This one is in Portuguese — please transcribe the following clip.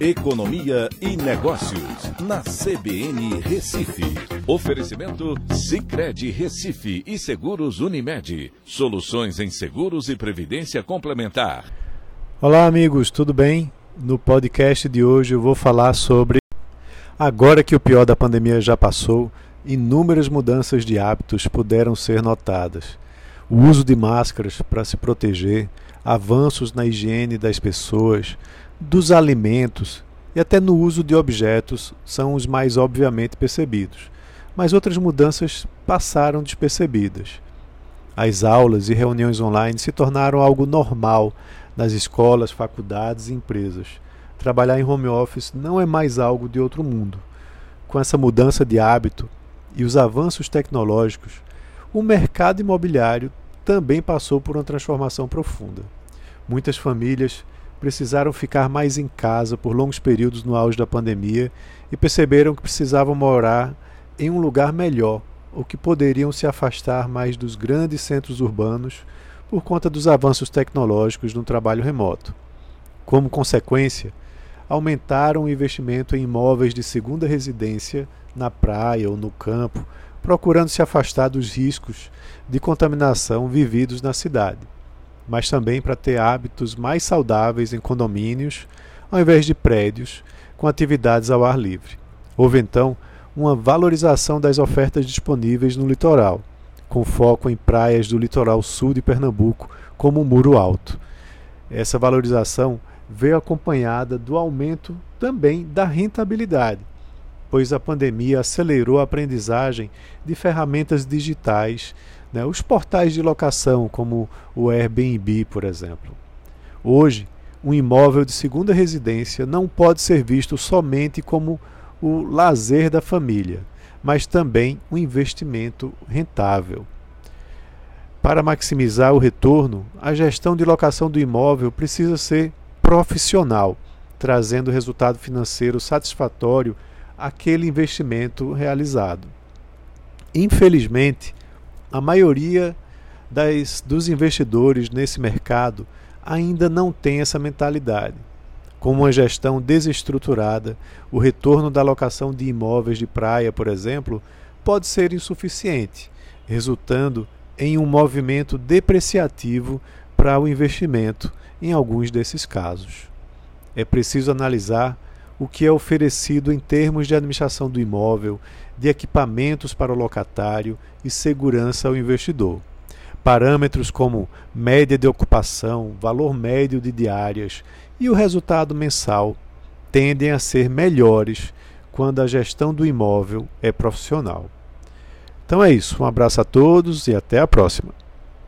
Economia e Negócios, na CBN Recife. Oferecimento Cicred Recife e Seguros Unimed. Soluções em seguros e previdência complementar. Olá, amigos, tudo bem? No podcast de hoje eu vou falar sobre. Agora que o pior da pandemia já passou, inúmeras mudanças de hábitos puderam ser notadas. O uso de máscaras para se proteger, avanços na higiene das pessoas, dos alimentos e até no uso de objetos são os mais obviamente percebidos, mas outras mudanças passaram despercebidas. As aulas e reuniões online se tornaram algo normal nas escolas, faculdades e empresas. Trabalhar em home office não é mais algo de outro mundo. Com essa mudança de hábito e os avanços tecnológicos, o mercado imobiliário também passou por uma transformação profunda. Muitas famílias precisaram ficar mais em casa por longos períodos no auge da pandemia e perceberam que precisavam morar em um lugar melhor, ou que poderiam se afastar mais dos grandes centros urbanos por conta dos avanços tecnológicos no trabalho remoto. Como consequência, aumentaram o investimento em imóveis de segunda residência na praia ou no campo, procurando se afastar dos riscos de contaminação vividos na cidade mas também para ter hábitos mais saudáveis em condomínios, ao invés de prédios, com atividades ao ar livre. Houve então uma valorização das ofertas disponíveis no litoral, com foco em praias do litoral sul de Pernambuco, como o Muro Alto. Essa valorização veio acompanhada do aumento também da rentabilidade, pois a pandemia acelerou a aprendizagem de ferramentas digitais né? Os portais de locação, como o Airbnb, por exemplo. Hoje, um imóvel de segunda residência não pode ser visto somente como o lazer da família, mas também um investimento rentável. Para maximizar o retorno, a gestão de locação do imóvel precisa ser profissional, trazendo resultado financeiro satisfatório àquele investimento realizado. Infelizmente, a maioria das, dos investidores nesse mercado ainda não tem essa mentalidade. Com uma gestão desestruturada, o retorno da alocação de imóveis de praia, por exemplo, pode ser insuficiente, resultando em um movimento depreciativo para o investimento em alguns desses casos. É preciso analisar o que é oferecido em termos de administração do imóvel, de equipamentos para o locatário e segurança ao investidor. Parâmetros como média de ocupação, valor médio de diárias e o resultado mensal tendem a ser melhores quando a gestão do imóvel é profissional. Então é isso, um abraço a todos e até a próxima.